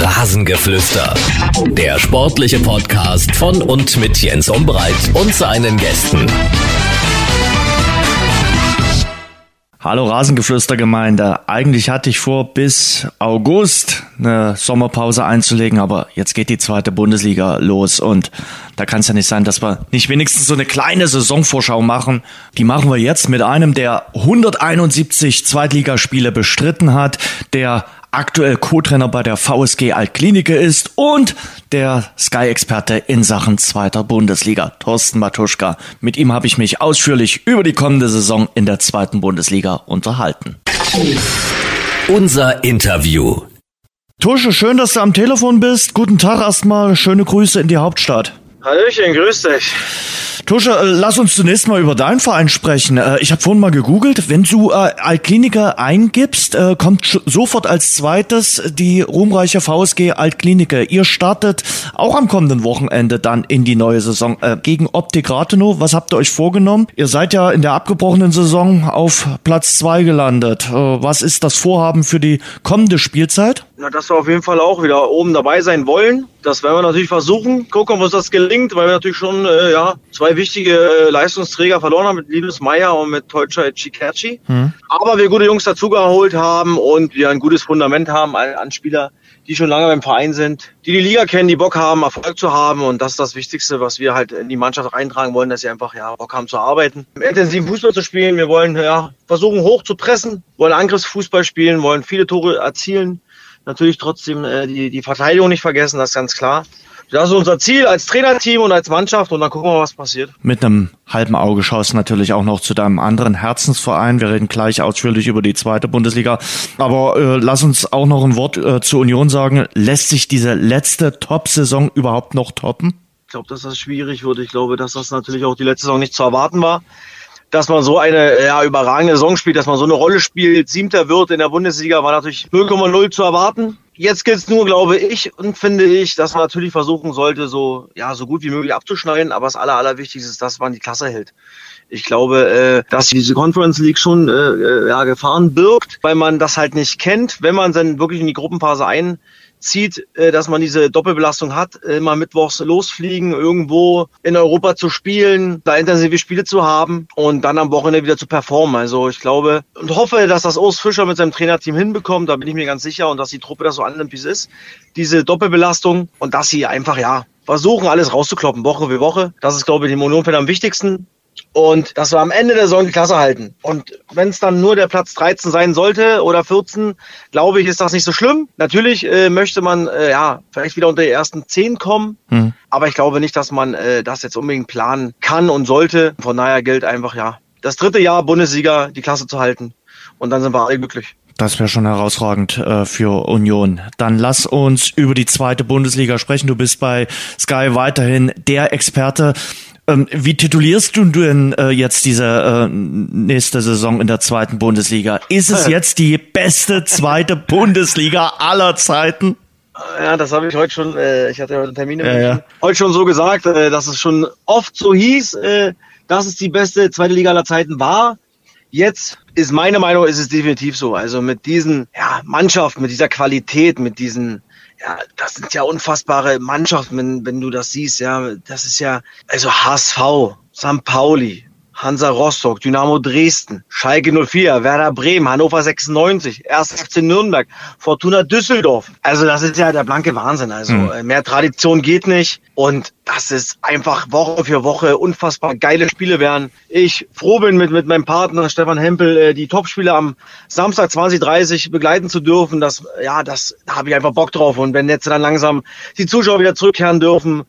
Rasengeflüster. Der sportliche Podcast von und mit Jens Umbreit und seinen Gästen. Hallo Rasengeflüstergemeinde. Eigentlich hatte ich vor, bis August eine Sommerpause einzulegen, aber jetzt geht die zweite Bundesliga los und da kann es ja nicht sein, dass wir nicht wenigstens so eine kleine Saisonvorschau machen. Die machen wir jetzt mit einem, der 171 Zweitligaspiele bestritten hat, der aktuell Co-Trainer bei der VSG Altklinike ist und der Sky-Experte in Sachen zweiter Bundesliga, Thorsten Matuschka. Mit ihm habe ich mich ausführlich über die kommende Saison in der zweiten Bundesliga unterhalten. Unser Interview. Tusche, schön, dass du am Telefon bist. Guten Tag erstmal. Schöne Grüße in die Hauptstadt. Hallöchen, grüß dich. Tusche, äh, lass uns zunächst mal über deinen Verein sprechen. Äh, ich habe vorhin mal gegoogelt. Wenn du äh, Altkliniker eingibst, kommt sofort als zweites die ruhmreiche VSG Altkliniker. Ihr startet auch am kommenden Wochenende dann in die neue Saison gegen Optik Rathenow. Was habt ihr euch vorgenommen? Ihr seid ja in der abgebrochenen Saison auf Platz zwei gelandet. Was ist das Vorhaben für die kommende Spielzeit? Na, dass wir auf jeden Fall auch wieder oben dabei sein wollen. Das werden wir natürlich versuchen. Gucken, ob uns das gelingt, weil wir natürlich schon äh, ja, zwei wichtige äh, Leistungsträger verloren haben mit Linus Meyer und mit Teutscher Chikachi. Hm. Aber wir gute Jungs dazugeholt haben und wir ein gutes Fundament haben an Spieler, die schon lange beim Verein sind, die die Liga kennen, die Bock haben, Erfolg zu haben. Und das ist das Wichtigste, was wir halt in die Mannschaft reintragen wollen, dass sie einfach ja, Bock haben zu arbeiten, intensiven Fußball zu spielen. Wir wollen ja, versuchen, hoch zu pressen, wollen Angriffsfußball spielen, wollen viele Tore erzielen natürlich trotzdem äh, die, die Verteidigung nicht vergessen, das ist ganz klar. Das ist unser Ziel als Trainerteam und als Mannschaft und dann gucken wir, was passiert. Mit einem halben Auge schaust du natürlich auch noch zu deinem anderen Herzensverein. Wir reden gleich ausführlich über die zweite Bundesliga. Aber äh, lass uns auch noch ein Wort äh, zur Union sagen. Lässt sich diese letzte Top-Saison überhaupt noch toppen? Ich glaube, dass das schwierig wird. Ich glaube, dass das natürlich auch die letzte Saison nicht zu erwarten war dass man so eine ja, überragende Saison spielt, dass man so eine Rolle spielt, siebter wird in der Bundesliga, war natürlich 0,0 zu erwarten. Jetzt gilt es nur, glaube ich, und finde ich, dass man natürlich versuchen sollte, so, ja, so gut wie möglich abzuschneiden. Aber das Aller, Allerwichtigste ist, dass man die Klasse hält. Ich glaube, äh, dass diese Conference League schon äh, äh ja, Gefahren birgt, weil man das halt nicht kennt. Wenn man dann wirklich in die Gruppenphase ein zieht, äh, dass man diese Doppelbelastung hat, immer mittwochs losfliegen, irgendwo in Europa zu spielen, da intensive Spiele zu haben und dann am Wochenende wieder zu performen. Also ich glaube und hoffe, dass das Urs Fischer mit seinem Trainerteam hinbekommt, da bin ich mir ganz sicher und dass die Truppe das so annimmt, wie es ist. Diese Doppelbelastung und dass sie einfach, ja, versuchen, alles rauszukloppen, Woche für Woche. Das ist, glaube ich, dem Union am wichtigsten und dass wir am Ende der Saison die Klasse halten. Und wenn es dann nur der Platz 13 sein sollte oder 14, glaube ich, ist das nicht so schlimm. Natürlich äh, möchte man äh, ja vielleicht wieder unter die ersten 10 kommen, hm. aber ich glaube nicht, dass man äh, das jetzt unbedingt planen kann und sollte. Von daher gilt einfach ja, das dritte Jahr Bundesliga die Klasse zu halten und dann sind wir alle glücklich. Das wäre schon herausragend äh, für Union. Dann lass uns über die zweite Bundesliga sprechen. Du bist bei Sky weiterhin der Experte. Ähm, wie titulierst du denn äh, jetzt diese äh, nächste Saison in der zweiten Bundesliga? Ist es jetzt die beste zweite Bundesliga aller Zeiten? Ja, das habe ich heute schon, äh, ich hatte heute Termine ja, ja. heute schon so gesagt, äh, dass es schon oft so hieß, äh, dass es die beste zweite Liga aller Zeiten war. Jetzt ist meine Meinung, ist es definitiv so. Also mit diesen ja, Mannschaften, mit dieser Qualität, mit diesen ja, das sind ja unfassbare Mannschaften, wenn, wenn du das siehst, ja. Das ist ja, also HSV, St. Pauli, Hansa Rostock, Dynamo Dresden, Schalke 04, Werder Bremen, Hannover 96, 1. FC Nürnberg, Fortuna Düsseldorf. Also das ist ja der blanke Wahnsinn. Also mhm. mehr Tradition geht nicht. Und das ist einfach Woche für Woche unfassbar geile Spiele werden. Ich froh bin mit, mit meinem Partner Stefan Hempel, äh, die Topspiele am Samstag 2030 begleiten zu dürfen. Das, ja, das da habe ich einfach Bock drauf. Und wenn jetzt dann langsam die Zuschauer wieder zurückkehren dürfen,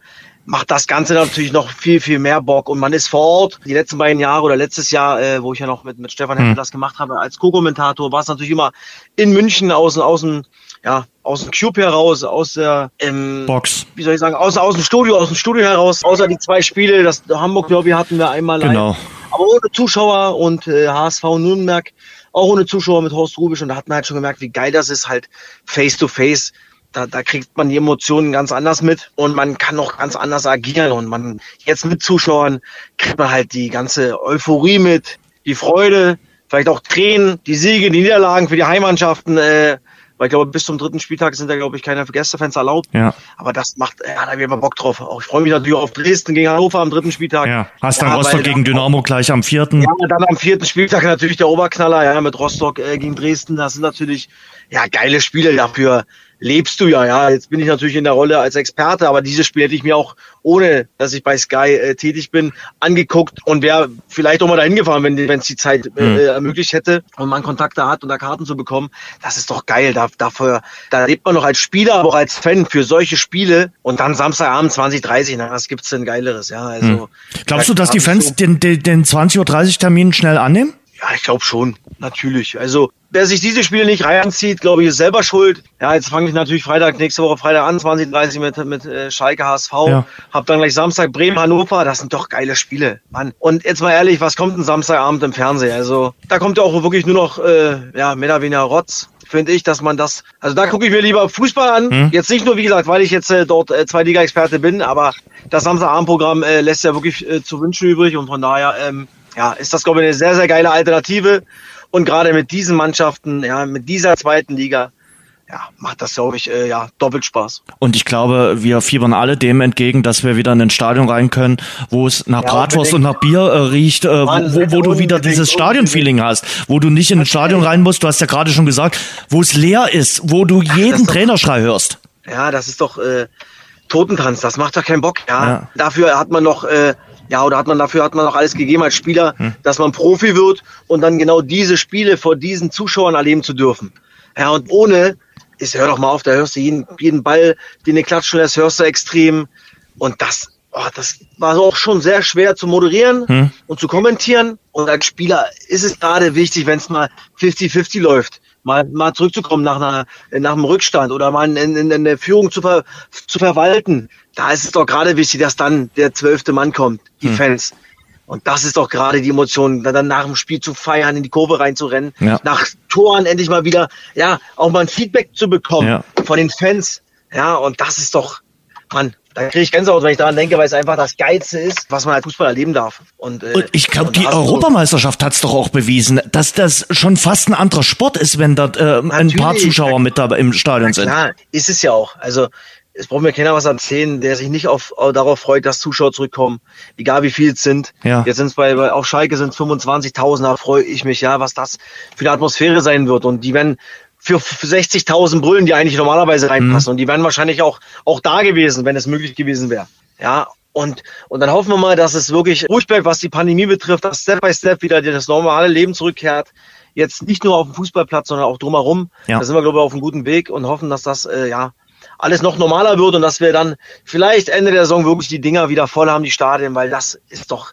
macht das Ganze natürlich noch viel, viel mehr Bock. Und man ist vor Ort. Die letzten beiden Jahre oder letztes Jahr, äh, wo ich ja noch mit, mit Stefan Hempel mhm. das gemacht habe, als Co-Kommentator, war es natürlich immer in München aus, aus dem, ja, aus dem Cube heraus, aus der ähm, Box. Wie soll ich sagen, aus, aus dem Studio, aus dem Studio heraus, außer die zwei Spiele, das Hamburg Derby hatten wir einmal. Genau. Ein, aber ohne Zuschauer und äh, HSV Nürnberg auch ohne Zuschauer mit Horst Rubisch und da hat man halt schon gemerkt, wie geil das ist, halt face to face da, da kriegt man die Emotionen ganz anders mit und man kann auch ganz anders agieren und man jetzt mit Zuschauern kriegt man halt die ganze Euphorie mit, die Freude, vielleicht auch Tränen, die Siege, die Niederlagen für die Heimmannschaften, äh, weil ich glaube, bis zum dritten Spieltag sind da, glaube ich, keine Gästefans erlaubt. Ja. Aber das macht, ja, da habe ich immer Bock drauf. Auch ich freue mich natürlich auf Dresden gegen Hannover am dritten Spieltag. Ja. Hast dann Rostock gegen Dynamo gleich am vierten. Ja, dann am vierten Spieltag natürlich der Oberknaller, ja, mit Rostock äh, gegen Dresden. Das sind natürlich, ja, geile Spiele dafür lebst du ja, ja. Jetzt bin ich natürlich in der Rolle als Experte, aber dieses Spiel hätte ich mir auch, ohne dass ich bei Sky äh, tätig bin, angeguckt und wäre vielleicht auch mal dahin gefahren, wenn es die Zeit äh, mhm. ermöglicht hätte und man Kontakte hat und da Karten zu bekommen. Das ist doch geil. Da, dafür, da lebt man noch als Spieler, aber auch als Fan für solche Spiele und dann Samstagabend 20.30 na, was gibt's denn Geileres, ja. Also, mhm. Glaubst du, dass die Fans den, den, den 20.30 Uhr Termin schnell annehmen? Ja, ich glaube schon, natürlich. Also wer sich diese Spiele nicht reinzieht, glaube ich, ist selber schuld. Ja, jetzt fange ich natürlich Freitag, nächste Woche Freitag an, 2030 mit, mit äh, Schalke HSV. Ja. Hab dann gleich Samstag Bremen, Hannover. Das sind doch geile Spiele, Mann. Und jetzt mal ehrlich, was kommt ein Samstagabend im Fernsehen? Also da kommt ja auch wirklich nur noch, äh, ja, mehr oder weniger Rotz finde ich, dass man das, also da gucke ich mir lieber Fußball an. Hm. Jetzt nicht nur, wie gesagt, weil ich jetzt äh, dort äh, zwei Liga-Experte bin, aber das Samstagabendprogramm äh, lässt ja wirklich äh, zu wünschen übrig und von daher ähm, ja, ist das, glaube ich, eine sehr, sehr geile Alternative. Und gerade mit diesen Mannschaften, ja, mit dieser zweiten Liga, ja, macht das, glaube ich, äh, ja, doppelt Spaß. Und ich glaube, wir fiebern alle dem entgegen, dass wir wieder in ein Stadion rein können, wo es nach ja, Bratwurst und nach Bier äh, riecht, äh, Mann, wo, wo du wieder dieses Stadionfeeling hast, wo du nicht in ein Stadion rein musst, du hast ja gerade schon gesagt, wo es leer ist, wo du jeden Ach, Trainerschrei hörst. Ja, das ist doch äh, Totentanz, das macht doch keinen Bock, ja. ja. Dafür hat man noch äh, ja, oder hat man dafür hat man auch alles gegeben als Spieler, hm. dass man Profi wird und dann genau diese Spiele vor diesen Zuschauern erleben zu dürfen. Ja, und ohne, ist, hör doch mal auf, da hörst du jeden, jeden Ball, den du klatschen lässt, hörst du extrem. Und das, oh, das war auch schon sehr schwer zu moderieren hm. und zu kommentieren. Und als Spieler ist es gerade wichtig, wenn es mal 50-50 läuft mal, mal zurückzukommen nach, einer, nach einem Rückstand oder mal in, in, in der Führung zu, ver, zu verwalten. Da ist es doch gerade wichtig, dass dann der zwölfte Mann kommt, die hm. Fans. Und das ist doch gerade die Emotion, dann nach dem Spiel zu feiern, in die Kurve reinzurennen, ja. nach Toren endlich mal wieder, ja, auch mal ein Feedback zu bekommen ja. von den Fans. Ja, und das ist doch, Mann, da kriege ich Gänsehaut, wenn ich daran denke, weil es einfach das Geilste ist, was man als Fußball erleben darf. Und, äh, und ich glaube, die Europameisterschaft hat es doch auch bewiesen, dass das schon fast ein anderer Sport ist, wenn da äh, ein paar Zuschauer mit da im Stadion sind. Ja, ist es ja auch. Also es braucht mir keiner was erzählen, der sich nicht auf, darauf freut, dass Zuschauer zurückkommen, egal wie viel es sind. Ja. Jetzt sind es bei, bei auf Schalke sind 25.000, da freue ich mich ja, was das für eine Atmosphäre sein wird. Und die werden für 60.000 Brüllen, die eigentlich normalerweise reinpassen. Mhm. Und die wären wahrscheinlich auch, auch da gewesen, wenn es möglich gewesen wäre. Ja, und, und dann hoffen wir mal, dass es wirklich ruhig bleibt, was die Pandemie betrifft, dass Step by Step wieder das normale Leben zurückkehrt. Jetzt nicht nur auf dem Fußballplatz, sondern auch drumherum. Ja. Da sind wir, glaube ich, auf einem guten Weg und hoffen, dass das, äh, ja, alles noch normaler wird und dass wir dann vielleicht Ende der Saison wirklich die Dinger wieder voll haben, die Stadien, weil das ist doch,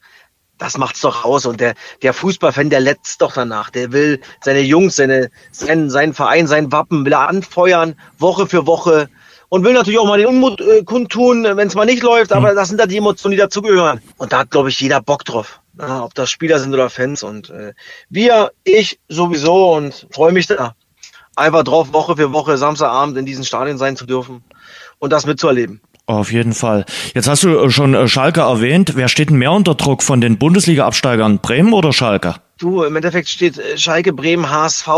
das macht's doch aus. Und der, der Fußballfan, der letzt doch danach. Der will seine Jungs, seine, seinen, seinen Verein, sein Wappen, will er anfeuern, Woche für Woche. Und will natürlich auch mal den Unmut äh, kundtun, wenn es mal nicht läuft, aber mhm. das sind da die Emotionen, die dazugehören. Und da hat, glaube ich, jeder Bock drauf. Ja, ob das Spieler sind oder Fans. Und äh, wir, ich sowieso und freue mich da einfach drauf, Woche für Woche, Samstagabend in diesen Stadien sein zu dürfen und das mitzuerleben. Auf jeden Fall. Jetzt hast du äh, schon äh, Schalke erwähnt. Wer steht denn mehr unter Druck von den Bundesliga-Absteigern? Bremen oder Schalke? Du, im Endeffekt steht äh, Schalke, Bremen, HSV.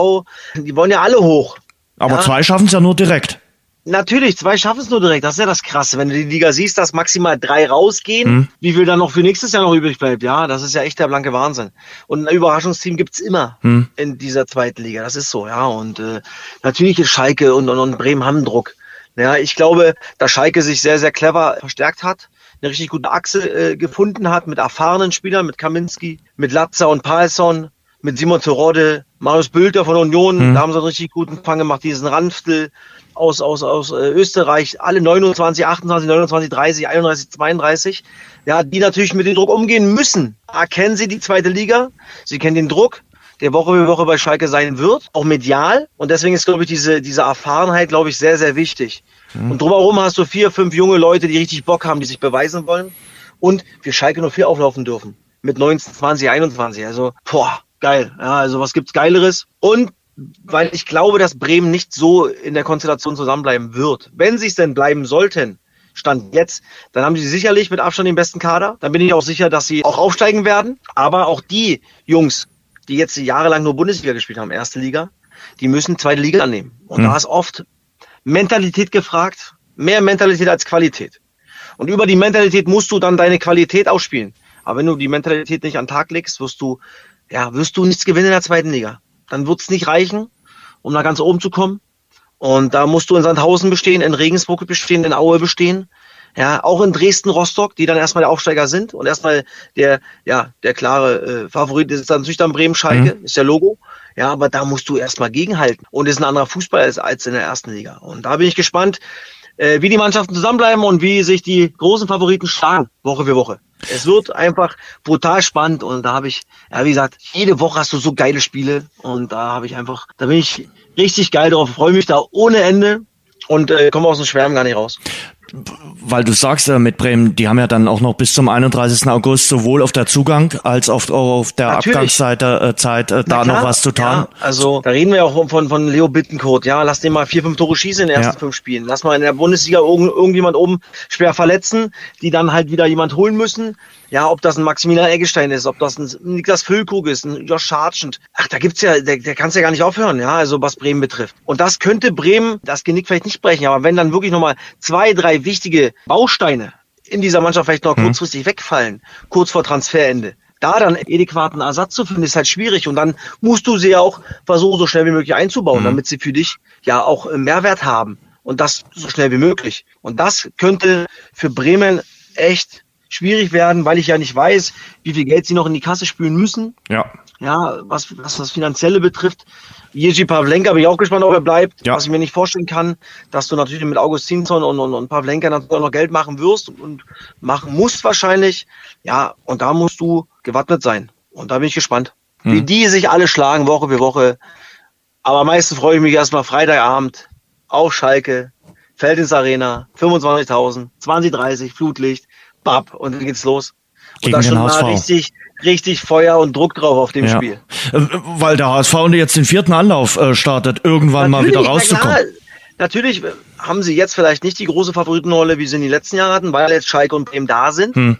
Die wollen ja alle hoch. Aber ja? zwei schaffen es ja nur direkt. Natürlich, zwei schaffen es nur direkt. Das ist ja das Krasse. Wenn du die Liga siehst, dass maximal drei rausgehen, hm. wie viel dann noch für nächstes Jahr noch übrig bleibt, ja, das ist ja echt der blanke Wahnsinn. Und ein Überraschungsteam gibt's immer hm. in dieser zweiten Liga. Das ist so, ja. Und äh, natürlich ist Schalke und, und, und Bremen haben Druck. Ja, ich glaube, dass Schalke sich sehr, sehr clever verstärkt hat, eine richtig gute Achse äh, gefunden hat mit erfahrenen Spielern, mit Kaminski, mit Latza und Palsson, mit Simon Terodde, Marius Bülter von Union, mhm. da haben sie einen richtig guten Fang gemacht, diesen Ranftel aus, aus, aus äh, Österreich, alle 29, 28, 29, 30, 31, 32, ja, die natürlich mit dem Druck umgehen müssen. Erkennen sie die zweite Liga, sie kennen den Druck, der Woche für Woche bei Schalke sein wird, auch medial. Und deswegen ist, glaube ich, diese, diese Erfahrenheit, glaube ich, sehr, sehr wichtig. Mhm. Und drumherum hast du vier, fünf junge Leute, die richtig Bock haben, die sich beweisen wollen. Und für Schalke nur vier auflaufen dürfen. Mit 19, 20, 21. Also, boah, geil. Ja, also was gibt's Geileres? Und weil ich glaube, dass Bremen nicht so in der Konstellation zusammenbleiben wird. Wenn sie es denn bleiben sollten, Stand jetzt, dann haben sie sicherlich mit Abstand den besten Kader. Dann bin ich auch sicher, dass sie auch aufsteigen werden. Aber auch die Jungs die jetzt jahrelang nur Bundesliga gespielt haben, erste Liga, die müssen zweite Liga annehmen. Und Hm. da ist oft Mentalität gefragt, mehr Mentalität als Qualität. Und über die Mentalität musst du dann deine Qualität ausspielen. Aber wenn du die Mentalität nicht an den Tag legst, wirst du, ja, wirst du nichts gewinnen in der zweiten Liga. Dann wird es nicht reichen, um da ganz oben zu kommen. Und da musst du in Sandhausen bestehen, in Regensburg bestehen, in Aue bestehen. Ja, auch in Dresden, Rostock, die dann erstmal der Aufsteiger sind und erstmal der, ja, der klare äh, Favorit ist dann natürlich dann Bremen Schalke, ist der Logo. Ja, aber da musst du erstmal gegenhalten. Und ist ein anderer Fußball als, als in der ersten Liga. Und da bin ich gespannt, äh, wie die Mannschaften zusammenbleiben und wie sich die großen Favoriten schlagen, Woche für Woche. Es wird einfach brutal spannend und da habe ich, ja wie gesagt, jede Woche hast du so geile Spiele und da habe ich einfach, da bin ich richtig geil drauf, freue mich da ohne Ende und äh, komme aus dem Schwärmen gar nicht raus. Weil du sagst äh, mit Bremen, die haben ja dann auch noch bis zum 31. August sowohl auf der Zugang als auch auf der Natürlich. Abgangsseite äh, Zeit, äh, da klar, noch was zu tun. Ja, also da reden wir auch von, von Leo Bittencourt. Ja, lass den mal vier, fünf Tore schießen in den ersten Ja. fünf Spielen. Lass mal in der Bundesliga irgend, irgendjemand oben schwer verletzen, die dann halt wieder jemand holen müssen. Ja, ob das ein Maximilian Eggestein ist, ob das ein Niklas Füllkrug ist, ein Josh Hartschend. Ach, da gibt's ja, der, der kann's ja gar nicht aufhören, ja, also was Bremen betrifft. Und das könnte Bremen das Genick vielleicht nicht brechen, aber wenn dann wirklich nochmal zwei, drei wichtige Bausteine in dieser Mannschaft vielleicht noch kurzfristig wegfallen, kurz vor Transferende, da dann adäquaten Ersatz zu finden, ist halt schwierig. Und dann musst du sie ja auch versuchen, so schnell wie möglich einzubauen, damit sie für dich ja auch äh, Mehrwert haben. Und das so schnell wie möglich. Und das könnte für Bremen echt schwierig werden, weil ich ja nicht weiß, wie viel Geld sie noch in die Kasse spülen müssen. Ja. Ja, was, was das Finanzielle betrifft. Jerzy Pavlenka bin ich auch gespannt, ob er bleibt. Ja. Was ich mir nicht vorstellen kann, dass du natürlich mit Augustinsson und, und, und Pavlenka natürlich auch noch Geld machen wirst und machen musst wahrscheinlich. Ja, und da musst du gewappnet sein. Und da bin ich gespannt, wie die sich alle schlagen, Woche für Woche. Aber am meisten freue ich mich erstmal Freitagabend auf Schalke, Feldins Arena, 25.000, 2030, Flutlicht, bab, und dann geht's los. Und Gegen da den schon mal richtig, richtig Feuer und Druck drauf auf dem ja. Spiel. Äh, Weil der HSV jetzt den vierten Anlauf äh, startet, irgendwann mal wieder na rauszukommen. klar, Natürlich haben sie jetzt vielleicht nicht die große Favoritenrolle, wie sie in den letzten Jahren hatten, weil jetzt Schalke und Bremen da sind. Hm.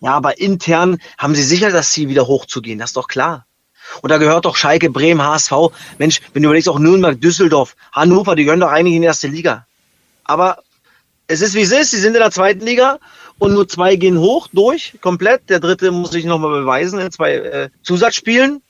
Ja, aber intern haben sie sicher das Ziel, wieder hochzugehen. Das ist doch klar. Und da gehört doch Schalke, Bremen, HSV. Mensch, wenn du überlegst, auch Nürnberg, Düsseldorf, Hannover, die gehören doch eigentlich in die erste Liga. Aber es ist wie es ist. Sie sind in der zweiten Liga und nur zwei gehen hoch durch, komplett. Der dritte muss sich nochmal beweisen in zwei äh, Zusatzspielen.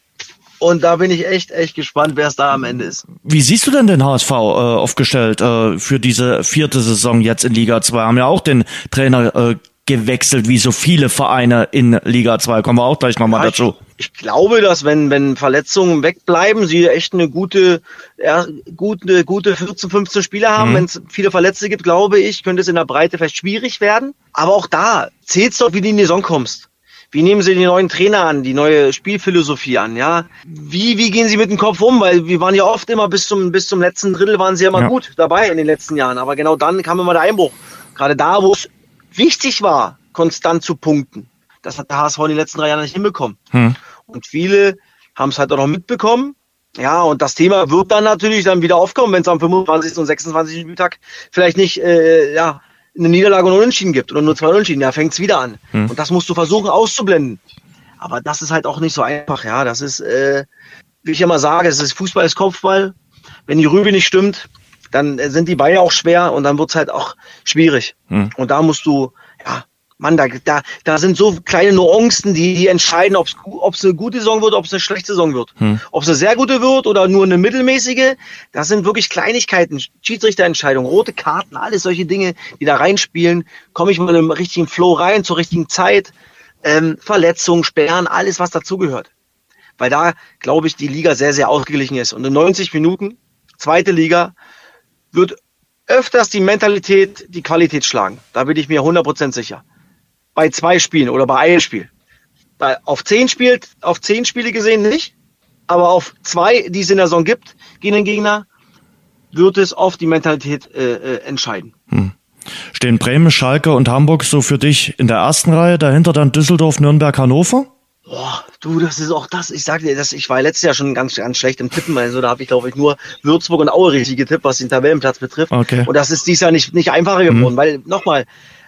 Und da bin ich echt, echt gespannt, wer es da am Ende ist. Wie siehst du denn den HSV äh, aufgestellt äh, für diese vierte Saison jetzt in Liga 2? Haben ja auch den Trainer äh, gewechselt, wie so viele Vereine in Liga 2. Kommen wir auch gleich nochmal Ja, dazu. Ich, ich glaube, dass wenn, wenn Verletzungen wegbleiben, sie echt eine gute, ja, gute, gute 14, 15 Spieler haben. Wenn es viele Verletzte gibt, glaube ich, könnte es in der Breite vielleicht schwierig werden. Aber auch da zählt's doch, wie du in die Saison kommst. Wie nehmen Sie den neuen Trainer an, die neue Spielphilosophie an, ja? Wie, wie gehen Sie mit dem Kopf um? Weil wir waren ja oft immer bis zum, bis zum letzten Drittel waren Sie ja mal Ja. gut dabei in den letzten Jahren. Aber genau dann kam immer der Einbruch. Gerade da, wo es wichtig war, konstant zu punkten. Das hat der HSV in den letzten drei Jahren nicht hinbekommen. Hm. Und viele haben es halt auch noch mitbekommen. Ja, und das Thema wird dann natürlich dann wieder aufkommen, wenn es am 25. und 26. Spieltag vielleicht nicht äh, ja, eine Niederlage und Unentschieden gibt oder nur zwei Unentschieden. Ja, fängt es wieder an. Und das musst du versuchen auszublenden. Aber das ist halt auch nicht so einfach. Ja, das ist, äh, wie ich immer sage, es ist Fußball ist Kopfball. Wenn die Rübe nicht stimmt, dann äh, sind die Beine auch schwer und dann wird's halt auch schwierig. Hm. Und da musst du, ja, Mann, da, da, da sind so kleine Nuancen, die, die entscheiden, ob es eine gute Saison wird, ob es eine schlechte Saison wird. Ob es eine sehr gute wird oder nur eine mittelmäßige, das sind wirklich Kleinigkeiten, Schiedsrichterentscheidungen, rote Karten, alles solche Dinge, die da reinspielen. Komme ich mit einem richtigen Flow rein, zur richtigen Zeit, ähm, Verletzungen, Sperren, alles, was dazugehört. Weil da, glaube ich, die Liga sehr, sehr ausgeglichen ist. Und in 90 Minuten, zweite Liga, wird öfters die Mentalität die Qualität schlagen. Da bin ich mir 100% sicher. Bei zwei Spielen oder bei einem Spiel. Bei, auf zehn spielt, auf zehn Spiele gesehen nicht, aber auf zwei, die es in der Saison gibt, gegen den Gegner, wird es oft die Mentalität äh, äh, entscheiden. Stehen Bremen, Schalke und Hamburg so für dich in der ersten Reihe, dahinter dann Düsseldorf, Nürnberg, Hannover? Boah, du, das ist auch das. Ich sag dir, das, ich war letztes Jahr schon ganz, ganz schlecht im Tippen. Also da habe ich, glaube ich, nur Würzburg und Aue richtig getippt, was den Tabellenplatz betrifft. Okay. Und das ist dieses Jahr nicht, nicht einfacher geworden, weil nochmal,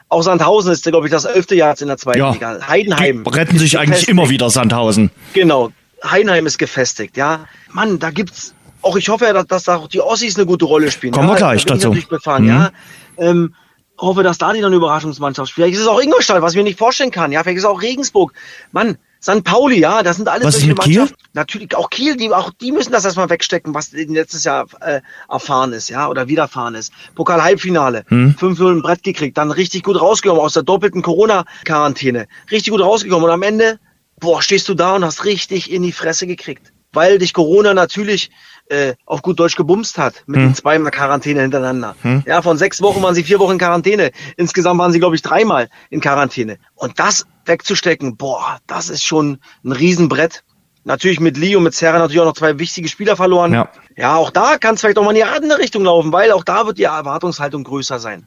auch Sandhausen ist, glaube ich, das elfte Jahr jetzt in der zweiten Ja. Liga. Heidenheim. Die retten sich eigentlich gefestigt. immer wieder Sandhausen. Genau. Heidenheim ist gefestigt, ja. Mann, da gibt's auch ich hoffe, dass, dass da auch die Ossis eine gute Rolle spielen. Kommen ja, wir gleich da dazu. Befahren, Mhm. ja. Ähm, hoffe, dass da die eine Überraschungsmannschaft spielt. Vielleicht ist es auch Ingolstadt, was ich mir nicht vorstellen kann. Ja, vielleicht ist es auch Regensburg. Mann, St. Pauli, ja, das sind alles Was solche? Mannschaften. Natürlich auch Kiel, die, auch die müssen das erstmal wegstecken, was letztes Jahr äh, erfahren ist, ja, oder widerfahren ist. Pokal-Halbfinale, Hm. 5-0 ein Brett gekriegt, dann richtig gut rausgekommen aus der doppelten Corona-Quarantäne. Richtig gut rausgekommen und am Ende, boah, stehst du da und hast richtig in die Fresse gekriegt. Weil dich Corona natürlich äh, auf gut Deutsch gebumst hat mit Hm. den zweimal Quarantäne hintereinander. Ja, von sechs Wochen waren sie vier Wochen in Quarantäne. Insgesamt waren sie, glaube ich, dreimal in Quarantäne. Und das wegzustecken, boah, das ist schon ein Riesenbrett. Natürlich mit Lee und mit Serra natürlich auch noch zwei wichtige Spieler verloren. Ja. ja auch da kann es vielleicht auch mal in die andere Richtung laufen, weil auch da wird die Erwartungshaltung größer sein.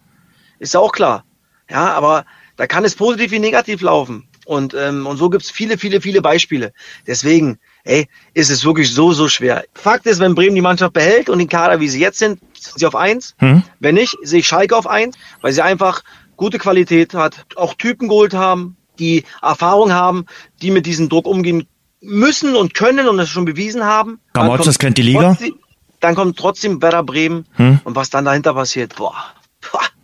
Ist ja auch klar. Ja, aber da kann es positiv wie negativ laufen. Und, ähm, und so gibt's viele, viele, viele Beispiele. Deswegen, ey, ist es wirklich so, so schwer. Fakt ist, wenn Bremen die Mannschaft behält und den Kader, wie sie jetzt sind, sind sie auf eins. Hm? Wenn nicht, sehe ich Schalke auf eins, weil sie einfach gute Qualität hat, auch Typen geholt haben, die Erfahrung haben, die mit diesem Druck umgehen müssen und können und das schon bewiesen haben. Kommt kennt die Liga. trotzdem- Dann kommt trotzdem Werder Bremen Hm. und was dann dahinter passiert, boah,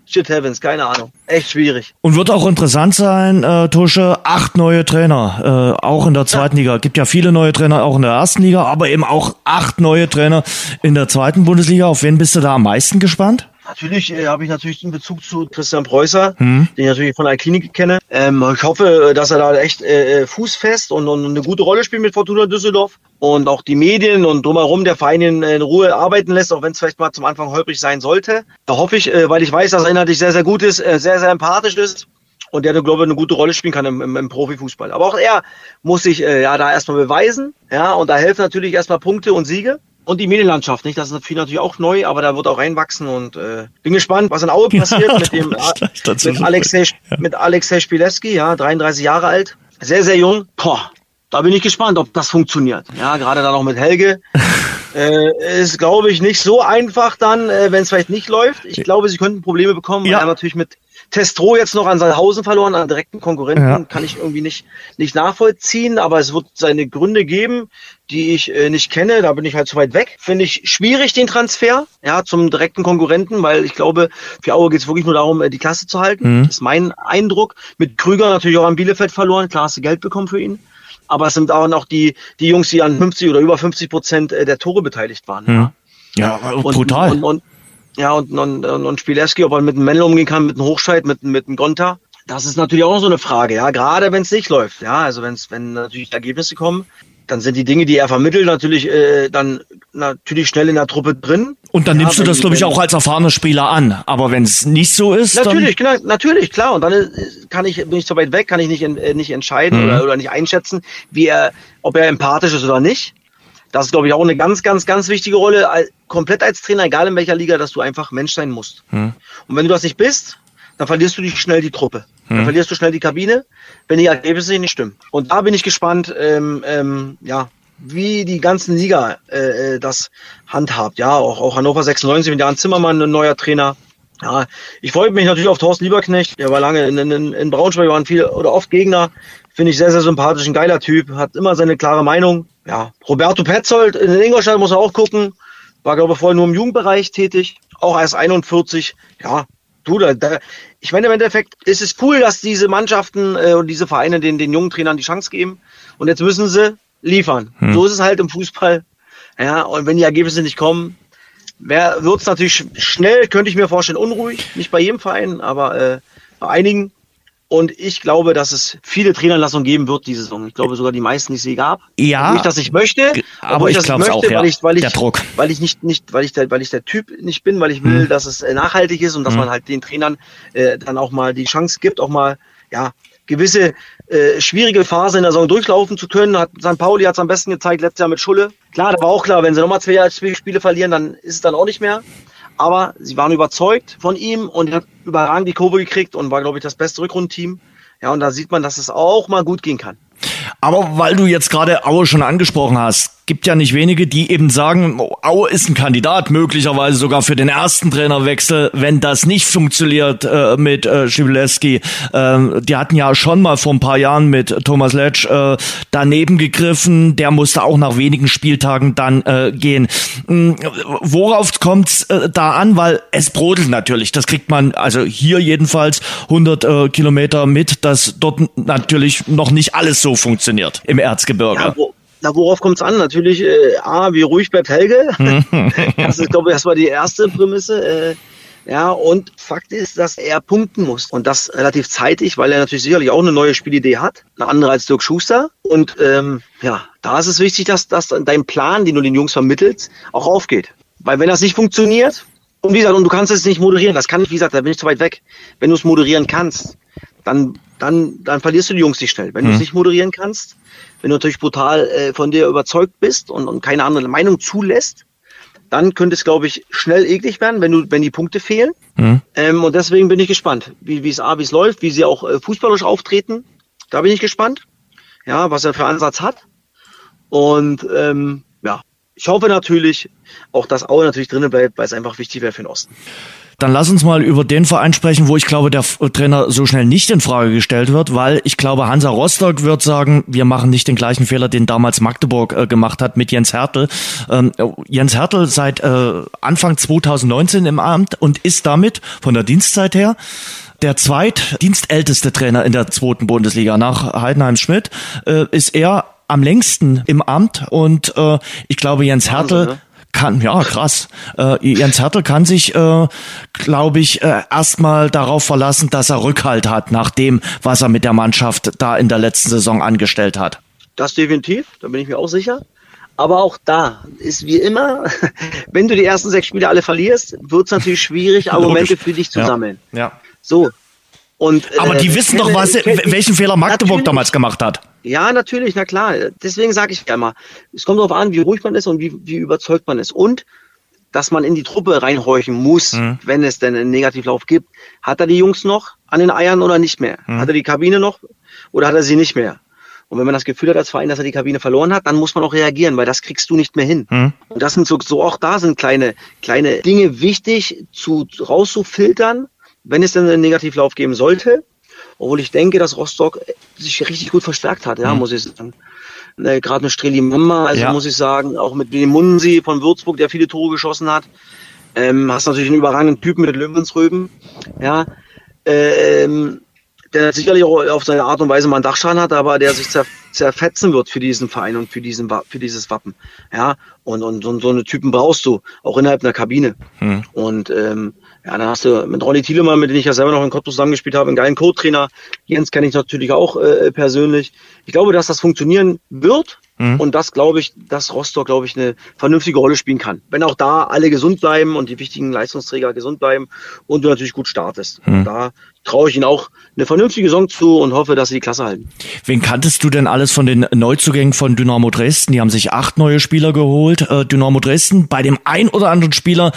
shit heavens, keine Ahnung. Echt schwierig. Und wird auch interessant sein, äh, Tusche, acht neue Trainer, äh, auch in der zweiten Liga. Gibt ja viele neue Trainer auch in der ersten Liga, aber eben auch acht neue Trainer in der zweiten Bundesliga. Auf wen bist du da am meisten gespannt? Natürlich äh, habe ich natürlich einen Bezug zu Christian Preußer, Hm. den ich natürlich von der Klinik kenne. Ähm, ich hoffe, dass er da echt äh, fußfest und, und eine gute Rolle spielt mit Fortuna Düsseldorf und auch die Medien und drumherum der Verein in, in Ruhe arbeiten lässt, auch wenn es vielleicht mal zum Anfang holprig sein sollte. Da hoffe ich, äh, weil ich weiß, dass er inhaltlich sehr, sehr gut ist, äh, sehr, sehr empathisch ist und der, glaube ich, eine gute Rolle spielen kann im, im, im Profifußball. Aber auch er muss sich äh, ja da erstmal beweisen, ja, und da helfen natürlich erstmal Punkte und Siege. Und die Medienlandschaft, nicht? Das ist viel natürlich auch neu, aber da wird auch reinwachsen und äh, bin gespannt, was in Aue passiert mit dem mit sprechen. Alexei, mit Alexei Spileski, ja, 33 Jahre alt, sehr, sehr jung. Boah, da bin ich gespannt, ob das funktioniert. Ja, gerade dann auch mit Helge. äh, ist, glaube ich, nicht so einfach dann, äh, wenn es vielleicht nicht läuft. Ich glaube, sie könnten Probleme bekommen, weil Ja. er natürlich mit Testro jetzt noch an Sandhausen verloren, an direkten Konkurrenten, Ja. kann ich irgendwie nicht, nicht nachvollziehen, aber es wird seine Gründe geben, die ich äh, nicht kenne, da bin ich halt zu weit weg. Finde ich schwierig, den Transfer, ja, zum direkten Konkurrenten, weil ich glaube, für Aue geht es wirklich nur darum, äh, die Klasse zu halten. Mhm. Das ist mein Eindruck. Mit Krüger natürlich auch an Bielefeld verloren, klar hast du Geld bekommen für ihn. Aber es sind auch noch die, die Jungs, die an 50 oder über 50 Prozent äh, der Tore beteiligt waren. Hm. Ja. Ja, Und, brutal. Und, und, ja, und, und, und, Spielewski, ob er mit einem Männle umgehen kann, mit einem Hochscheid, mit, mit einem Gonta. Das ist natürlich auch so eine Frage, ja, gerade wenn es nicht läuft. Ja, also wenn's, wenn natürlich Ergebnisse kommen, dann sind die Dinge, die er vermittelt, natürlich äh, dann natürlich schnell in der Truppe drin. Und dann Ja, nimmst du das, glaube ich, auch als erfahrener Spieler an. Aber wenn es nicht so ist, Natürlich, klar, natürlich, klar. Und dann äh, kann ich, bin ich so weit weg, kann ich nicht, äh, nicht entscheiden Mhm. oder, oder nicht einschätzen, wie er, ob er empathisch ist oder nicht. Das ist, glaube ich, auch eine ganz, ganz, ganz wichtige Rolle, komplett als Trainer, egal in welcher Liga, dass du einfach Mensch sein musst. Mhm. Und wenn du das nicht bist, dann verlierst du dich schnell die Truppe. Mhm. Dann verlierst du schnell die Kabine, wenn die Ergebnisse nicht stimmen. Und da bin ich gespannt, ähm, ähm, ja, wie die ganzen Liga äh, äh, das handhabt. Ja, auch, auch Hannover 96 mit Jan Zimmermann, ein neuer Trainer. Ja, ich freue mich natürlich auf Thorsten Lieberknecht. Der war lange in, in, in Braunschweig, waren viel oder oft Gegner. Finde ich sehr, sehr sympathisch, ein geiler Typ, hat immer seine klare Meinung. Ja, Roberto Petzold in Ingolstadt muss er auch gucken. War, glaube ich, vorher nur im Jugendbereich tätig. Auch erst 41. Ja, du, da, da, ich meine, im Endeffekt ist es cool, dass diese Mannschaften äh, und diese Vereine den, den jungen Trainern die Chance geben. Und jetzt müssen sie liefern. Hm. So ist es halt im Fußball. Ja, und wenn die Ergebnisse nicht kommen, wird es natürlich sch- schnell, könnte ich mir vorstellen, unruhig. Nicht bei jedem Verein, aber äh, bei einigen. Und ich glaube, dass es viele Trainerlassungen geben wird diese Saison. Ich glaube sogar die meisten, die es je gab. Ja. Obwohl ich das nicht möchte. Aber obwohl ich das möchte, auch, ja. weil ich, weil ich, Der Druck. weil ich nicht, nicht, weil ich der, weil ich der Typ nicht bin, weil ich will, dass es äh, nachhaltig ist und dass man halt den Trainern äh, dann auch mal die Chance gibt, auch mal, ja, gewisse äh, schwierige Phase in der Saison durchlaufen zu können. Hat St. Pauli hat es am besten gezeigt letztes Jahr mit Schulle. Klar, da war auch klar, wenn sie nochmal zwei, Spiele verlieren, dann ist es dann auch nicht mehr. Aber sie waren überzeugt von ihm und er hat überragend die Kurve gekriegt und war, glaube ich, das beste Rückrundenteam. Ja, und da sieht man, dass es auch mal gut gehen kann. Aber weil du jetzt gerade Aue schon angesprochen hast, gibt ja nicht wenige, die eben sagen, Aue ist ein Kandidat, möglicherweise sogar für den ersten Trainerwechsel, wenn das nicht funktioniert äh, mit äh, Schibilewski. Äh, die hatten ja schon mal vor ein paar Jahren mit Thomas Letsch äh, daneben gegriffen. Der musste auch nach wenigen Spieltagen dann äh, gehen. Hm, worauf kommt's äh, da an? Weil es brodelt natürlich. Das kriegt man also hier jedenfalls 100 äh, Kilometer mit, dass dort natürlich noch nicht alles so funktioniert im Erzgebirge. Ja, na, worauf kommt es an? Natürlich, äh, A, wie ruhig bleibt Helge. das ist, glaube ich, erstmal die erste Prämisse. Äh, ja, und Fakt ist, dass er punkten muss. Und das relativ zeitig, weil er natürlich sicherlich auch eine neue Spielidee hat. Eine andere als Dirk Schuster. Und ähm, ja, da ist es wichtig, dass, dass dein Plan, den du den Jungs vermittelst, auch aufgeht. Weil wenn das nicht funktioniert, und wie gesagt, und du kannst es nicht moderieren, das kann ich, wie gesagt, da bin ich zu weit weg. Wenn du es moderieren kannst, dann, dann, dann verlierst du die Jungs nicht schnell. Wenn mhm. du es nicht moderieren kannst, wenn du natürlich brutal äh, von dir überzeugt bist und, und keine andere Meinung zulässt, dann könnte es, glaube ich, schnell eklig werden, wenn du, wenn die Punkte fehlen. Mhm. Ähm, und deswegen bin ich gespannt, wie, es A, wie es läuft, wie sie auch äh, fußballerisch auftreten. Da bin ich gespannt. Ja, was er für Ansatz hat. Und ähm, ja, ich hoffe natürlich auch, dass Aue natürlich drinnen bleibt, weil es einfach wichtig wäre für den Osten. Dann lass uns mal über den Verein sprechen, wo ich glaube, der Trainer so schnell nicht in Frage gestellt wird, weil ich glaube, Hansa Rostock wird sagen, wir machen nicht den gleichen Fehler, den damals Magdeburg äh, gemacht hat mit Jens Hertel. Ähm, Jens Hertel seit äh, Anfang 2019 im Amt und ist damit von der Dienstzeit her der zweitdienstälteste Trainer in der zweiten Bundesliga. Nach Heidenheim Schmidt äh, ist er am längsten im Amt und äh, ich glaube, Jens Hertel ne? kann, ja, krass. Äh, Jens Hertel kann sich, äh, glaube ich, äh, erstmal darauf verlassen, dass er Rückhalt hat nach dem, was er mit der Mannschaft da in der letzten Saison angestellt hat. Das definitiv, da bin ich mir auch sicher. Aber auch da ist wie immer, wenn du die ersten sechs Spiele alle verlierst, wird es natürlich schwierig, Argumente für dich zu ja. sammeln. Ja. So. Und, Aber die äh, wissen doch, was, welchen Fehler Magdeburg damals gemacht hat. Ja, natürlich, na klar. Deswegen sage ich ja immer, es kommt darauf an, wie ruhig man ist und wie, wie überzeugt man ist. Und dass man in die Truppe reinhorchen muss, mhm. wenn es denn einen Negativlauf gibt. Hat er die Jungs noch an den Eiern oder nicht mehr? Mhm. Hat er die Kabine noch oder hat er sie nicht mehr? Und wenn man das Gefühl hat als Verein, dass er die Kabine verloren hat, dann muss man auch reagieren, weil das kriegst du nicht mehr hin. Mhm. Und das sind so, so auch da sind kleine, kleine Dinge wichtig zu rauszufiltern, wenn es denn einen Negativlauf geben sollte. Obwohl ich denke, dass Rostock sich richtig gut verstärkt hat, ja, mhm. muss ich sagen. Äh, Gerade eine Streli Mama, also ja. muss ich sagen, auch mit dem Munsi von Würzburg, der viele Tore geschossen hat. Ähm, hast natürlich einen überragenden Typen mit Löwensröben, ja. Ähm, der sicherlich auch auf seine Art und Weise mal einen Dachschaden hat, aber der sich zer zerfetzen wird für diesen Verein und für diesen für dieses Wappen. Ja, und, und, und so eine Typen brauchst du, auch innerhalb einer Kabine. Hm. Und ähm, ja, dann hast du mit Ronny Thielemann, mit dem ich ja selber noch in Cottbus zusammengespielt habe, einen geilen Co-Trainer. Jens kenne ich natürlich auch äh, persönlich. Ich glaube, dass das funktionieren wird. Mhm. Und das glaube ich, dass Rostock, glaube ich, eine vernünftige Rolle spielen kann. Wenn auch da alle gesund bleiben und die wichtigen Leistungsträger gesund bleiben und du natürlich gut startest. Mhm. Da traue ich ihnen auch eine vernünftige Saison zu und hoffe, dass sie die Klasse halten. Wen kanntest du denn alles von den Neuzugängen von Dynamo Dresden? Die haben sich acht neue Spieler geholt. Äh, Dynamo Dresden, bei dem ein oder anderen Spieler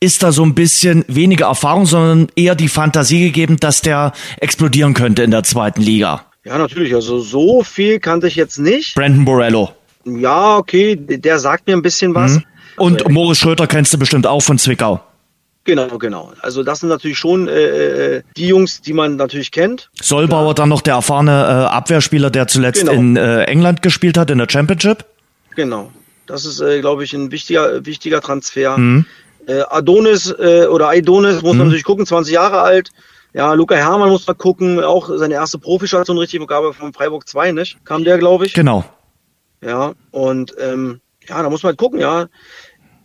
ist da so ein bisschen weniger Erfahrung, sondern eher die Fantasie gegeben, dass der explodieren könnte in der zweiten Liga. Ja, natürlich. Also so viel kannte ich jetzt nicht. Brandon Borello. Ja, okay, der sagt mir ein bisschen was. Mhm. Und also, Moritz Schröter kennst du bestimmt auch von Zwickau. Genau, genau. Also das sind natürlich schon äh, äh, die Jungs, die man natürlich kennt. Solbauer dann noch der erfahrene äh, Abwehrspieler, der zuletzt genau. in äh, England gespielt hat in der Championship. Genau. Das ist, äh, glaube ich, ein wichtiger, wichtiger Transfer. Mhm. Adonis oder Aidonis muss mhm. man natürlich gucken, 20 Jahre alt. Ja, Luca Hermann muss man gucken, auch seine erste Profistation richtig, Vergabe von Freiburg 2, nicht? Kam der, glaube ich. Genau. Ja, und ähm, ja, da muss man halt gucken, ja.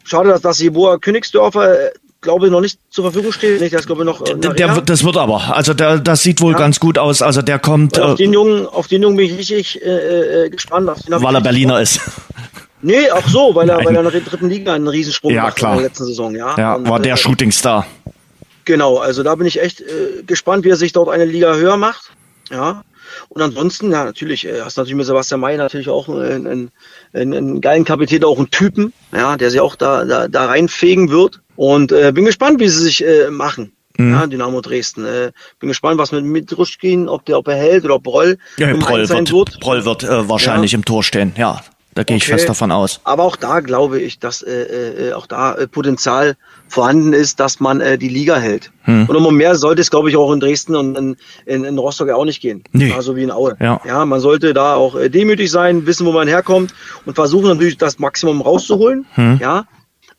Schade, dass das Jeboa Königsdörfer, äh, glaube ich, noch nicht zur Verfügung steht. Nicht, das glaube ich noch. Äh, der, der, das wird aber. Also der, das sieht wohl ja. ganz gut aus. Also der kommt. auf äh, den Jungen, auf den Jungen bin ich richtig äh, gespannt. Weil er Berliner ist. Nee, auch so, weil er, weil er in der dritten Liga einen Riesensprung ja, klar. in der letzten Saison, ja. Ja, und, war der äh, Shootingstar. Genau, also da bin ich echt äh, gespannt, wie er sich dort eine Liga höher macht. Ja. Und ansonsten, ja, natürlich, äh, hast natürlich mit Sebastian May natürlich auch einen, einen, einen, geilen Kapitän, auch einen Typen, ja, der sich auch da, da, da reinfegen wird. Und äh, bin gespannt, wie sie sich äh, machen. Mhm. Ja, Dynamo Dresden. Äh, bin gespannt, was mit Mitruschkin, ob der ob er hält oder ob Broll ja, Broll wird, wird. Broll wird äh, wahrscheinlich ja. im Tor stehen, ja. Da gehe ich fest davon aus. Aber auch da glaube ich, dass äh, äh, auch da äh, Potenzial vorhanden ist, dass man äh, die Liga hält. Hm. Und um mehr sollte es, glaube ich, auch in Dresden und in, in, in Rostock ja auch nicht gehen. Nee. So wie in Aue. Ja. ja, man sollte da auch äh, demütig sein, wissen, wo man herkommt und versuchen natürlich das Maximum rauszuholen. Hm. Ja,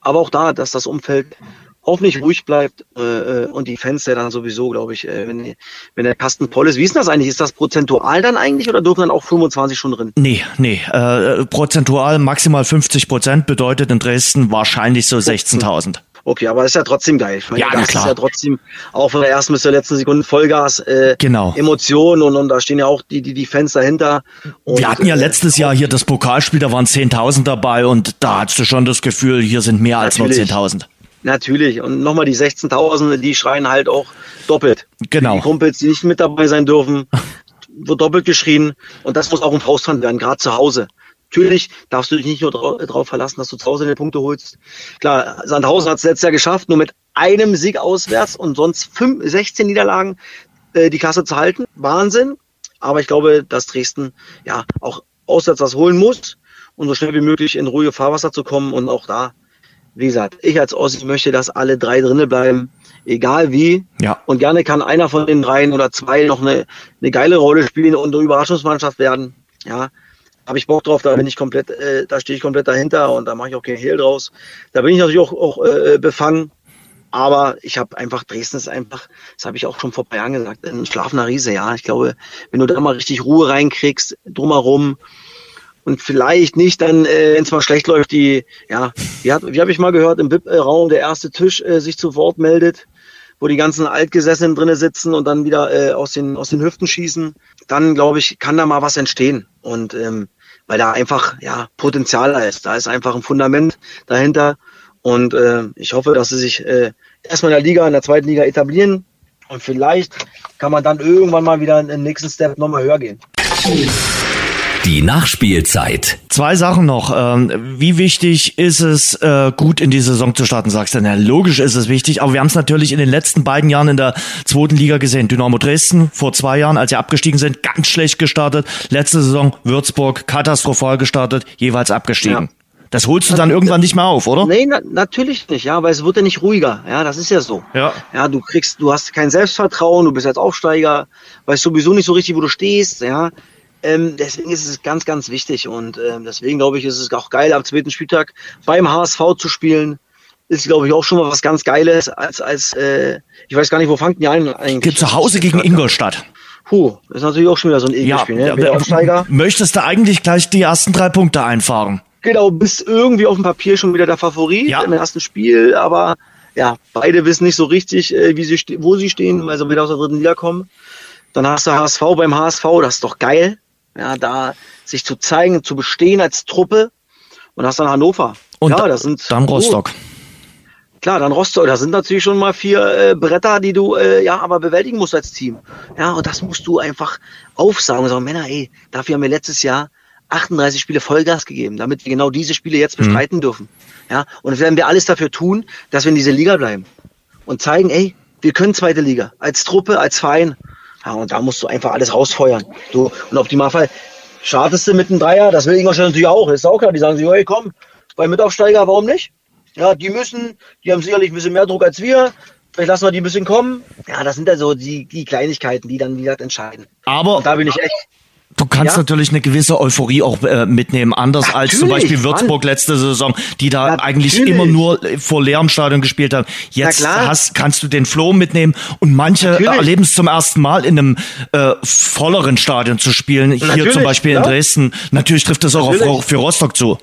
aber auch da, dass das Umfeld hoffentlich ruhig bleibt äh, äh, und die Fans ja dann sowieso, glaube ich, äh, wenn, wenn der Kasten voll ist. Wie ist das eigentlich? Ist das prozentual dann eigentlich oder dürfen dann auch 25 schon drin? Nee, nee. Äh, prozentual maximal 50 Prozent bedeutet in Dresden wahrscheinlich so 16.000. Okay, aber ist ja trotzdem geil. Ich meine, ja, das klar. ist ja trotzdem auch von der ersten bis zur letzten Sekunde Vollgas, äh, genau. Emotionen und, und da stehen ja auch die, die, die Fans dahinter. Und, Wir hatten ja äh, letztes Jahr hier das Pokalspiel, da waren 10.000 dabei und da hattest du schon das Gefühl, hier sind mehr als Natürlich. nur 10.000. Natürlich. Und nochmal die 16.000, die schreien halt auch doppelt. Genau. Die Kumpels, die nicht mit dabei sein dürfen, wird doppelt geschrien. Und das muss auch ein Faustpfand werden, gerade zu Hause. Natürlich darfst du dich nicht nur darauf verlassen, dass du zu Hause deine Punkte holst. Klar, Sandhausen hat es letztes Jahr geschafft, nur mit einem Sieg auswärts und sonst fünf, 16 Niederlagen äh, die Klasse zu halten. Wahnsinn. Aber ich glaube, dass Dresden ja auch auswärts was holen muss und so schnell wie möglich in ruhige Fahrwasser zu kommen und auch da wie gesagt, ich als Ossi möchte, dass alle drei drinnen bleiben, egal wie. Ja. Und gerne kann einer von den dreien oder zwei noch eine, eine geile Rolle spielen und eine Überraschungsmannschaft werden. Ja, habe ich Bock drauf, da bin ich komplett, äh, da stehe ich komplett dahinter und da mache ich auch kein Hehl draus. Da bin ich natürlich auch, auch äh, befangen. Aber ich habe einfach, Dresden ist einfach, das habe ich auch schon vor ein paar Jahren gesagt, ein schlafender Riese, ja. Ich glaube, wenn du da mal richtig Ruhe reinkriegst, drumherum, und vielleicht nicht dann, äh, wenn es mal schlecht läuft, die, ja, wie, hat, wie habe ich mal gehört, im VIP-Raum der erste Tisch äh, sich zu Wort meldet, wo die ganzen Altgesessenen drinnen sitzen und dann wieder äh, aus, den, aus den Hüften schießen, dann glaube ich, kann da mal was entstehen. Und ähm, weil da einfach ja Potenzial da ist. Da ist einfach ein Fundament dahinter. Und äh, ich hoffe, dass sie sich äh, erstmal in der Liga, in der zweiten Liga etablieren. Und vielleicht kann man dann irgendwann mal wieder in den nächsten Step nochmal höher gehen. Die Nachspielzeit. Zwei Sachen noch. Ähm, wie wichtig ist es, äh, gut in die Saison zu starten, sagst du? Na, logisch ist es wichtig, aber wir haben es natürlich in den letzten beiden Jahren in der zweiten Liga gesehen. Dynamo Dresden vor zwei Jahren, als sie abgestiegen sind, ganz schlecht gestartet. Letzte Saison Würzburg katastrophal gestartet, jeweils abgestiegen. Ja. Das holst du dann irgendwann nicht mehr auf, oder? Nee, na, natürlich nicht, ja, weil es wird ja nicht ruhiger. Ja, das ist ja so. Ja. Ja, du kriegst, du hast kein Selbstvertrauen, du bist als Aufsteiger, weißt sowieso nicht so richtig, wo du stehst, ja. Ähm, deswegen ist es ganz, ganz wichtig und ähm, deswegen glaube ich, ist es auch geil, am zweiten Spieltag beim HSV zu spielen. Ist, glaube ich, auch schon mal was ganz Geiles, als, als äh, ich weiß gar nicht, wo fangt ihr an eigentlich? Zu Hause gegen Ingolstadt. Puh, das ist natürlich auch schon wieder so ein Ekelspiel, ja, ne? Aufsteiger. Möchtest du eigentlich gleich die ersten drei Punkte einfahren? Genau, bist irgendwie auf dem Papier schon wieder der Favorit ja. im ersten Spiel, aber ja, beide wissen nicht so richtig, äh, wie sie wo sie stehen, weil sie wieder aus der dritten Liga kommen. Dann hast du HSV beim HSV, das ist doch geil ja, da sich zu zeigen, zu bestehen als Truppe. Und hast dann Hannover. Und ja, das sind dann Rostock. Oh, klar, dann Rostock. Das sind natürlich schon mal vier äh, Bretter, die du äh, ja aber bewältigen musst als Team. Ja, und das musst du einfach aufsagen und sagen, Männer, ey, dafür haben wir letztes Jahr 38 Spiele Vollgas gegeben, damit wir genau diese Spiele jetzt mhm. bestreiten mhm. dürfen. Ja, und werden wir alles dafür tun, dass wir in dieser Liga bleiben und zeigen, ey, wir können zweite Liga als Truppe, als Verein. Ja, und da musst du einfach alles rausfeuern. Du, und auf die Optimalfall startest du mit einem Dreier, das will Ingolstadt natürlich auch, ist auch klar. Die sagen sich, hey komm, bei Mitaufsteiger, warum nicht? Ja, die müssen, die haben sicherlich ein bisschen mehr Druck als wir. Vielleicht lassen wir die ein bisschen kommen. Ja, das sind ja so die, die Kleinigkeiten, die dann wieder entscheiden. Aber und da bin ich echt Du kannst ja? natürlich eine gewisse Euphorie auch äh, mitnehmen, anders natürlich, als zum Beispiel Würzburg Mann. letzte Saison, die da natürlich. eigentlich immer nur vor leerem Stadion gespielt haben. Jetzt hast, kannst du den Flow mitnehmen und manche natürlich. erleben es zum ersten Mal in einem äh, volleren Stadion zu spielen. Hier zum Beispiel ja. in Dresden. Natürlich trifft das auch auf, für Rostock zu.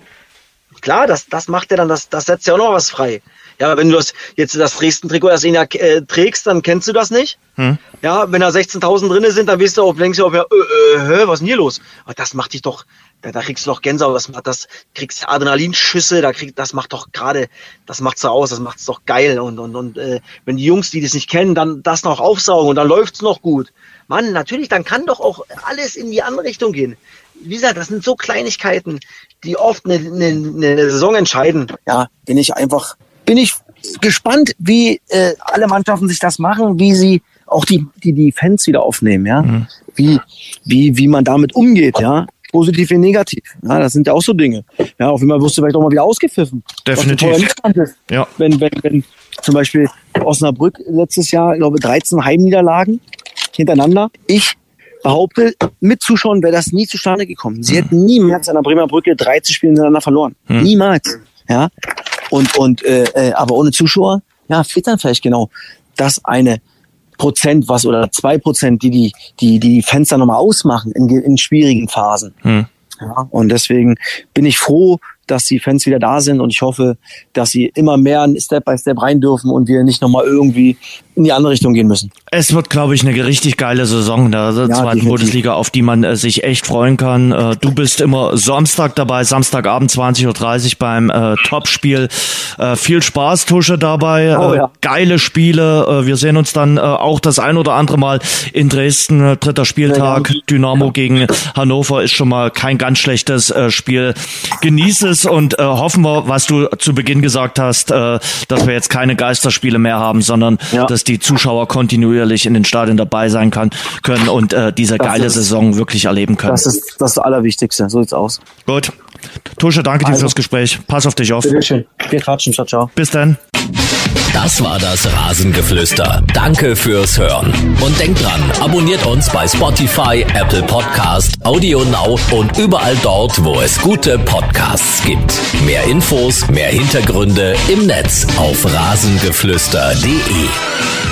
Klar, das, das macht ja dann, das, das setzt ja auch noch was frei. Ja, wenn du das jetzt das Dresden-Trikot das ihn ja äh, trägst, dann kennst du das nicht. Hm. Ja, wenn da 16.000 drinne sind, dann weißt du auch, denkst du auch, ja, äh, äh, was ist denn hier los? Aber das macht dich doch, da, da kriegst du doch Gänsehaut, das macht das, kriegst Adrenalinschüsse, da kriegst, das macht doch gerade, das macht's so aus, das macht's doch geil und und und äh, wenn die Jungs, die das nicht kennen, dann das noch aufsaugen und dann läuft's noch gut. Mann, natürlich, dann kann doch auch alles in die andere Richtung gehen. Wie gesagt, das sind so Kleinigkeiten, die oft eine, eine, eine Saison entscheiden. Ja, bin ich einfach bin ich gespannt, wie äh, alle Mannschaften sich das machen, wie sie auch die, die, die Fans wieder aufnehmen, ja. Mhm. Wie, wie, wie man damit umgeht, ja. positiv wie negativ. Ja, das sind ja auch so Dinge. Ja, auf einmal wirst du vielleicht auch mal wieder ausgepfiffen. Definitiv. Ja. Wenn, wenn, wenn zum Beispiel Osnabrück letztes Jahr, ich glaube, 13 Heimniederlagen hintereinander. Ich behaupte, mit Zuschauern wäre das nie zustande gekommen. Sie hätten niemals an der Bremer Brücke 13 Spiele hintereinander verloren. Hm. Niemals. Ja. Und, und äh, äh, aber ohne Zuschauer, ja, fehlt dann vielleicht genau das eine Prozent was oder zwei Prozent, die die, die, die Fenster nochmal ausmachen in, in schwierigen Phasen. Hm. Ja, und deswegen bin ich froh, dass die Fans wieder da sind und ich hoffe, dass sie immer mehr Step by Step rein dürfen und wir nicht nochmal irgendwie in die andere Richtung gehen müssen. Es wird, glaube ich, eine richtig geile Saison der ja, zweiten definitiv. Bundesliga, auf die man äh, sich echt freuen kann. Äh, du bist immer Samstag dabei, Samstagabend 20.30 Uhr beim äh, Topspiel. Äh, viel Spaß, Tusche, dabei. Oh, ja. Geile Spiele. Äh, wir sehen uns dann äh, auch das ein oder andere Mal in Dresden. dritter Spieltag. Dynamo ja. gegen Hannover ist schon mal kein ganz schlechtes Spiel. Genieße es und hoffen wir, was du zu Beginn gesagt hast, dass wir jetzt keine Geisterspiele mehr haben, sondern dass die Zuschauer kontinuierlich in den Stadien dabei sein kann, können und äh, diese das geile ist, Saison wirklich erleben können. Das ist das Allerwichtigste. So sieht's aus. Gut. Tusche, danke also, dir fürs Gespräch. Pass auf dich auf. Bitteschön. Wir quatschen. Ciao, ciao. Bis dann. Das war das Rasengeflüster. Danke fürs Hören. Und denkt dran, abonniert uns bei Spotify, Apple Podcast, Audio Now und überall dort, wo es gute Podcasts gibt. Mehr Infos, mehr Hintergründe im Netz auf rasengeflüster.de.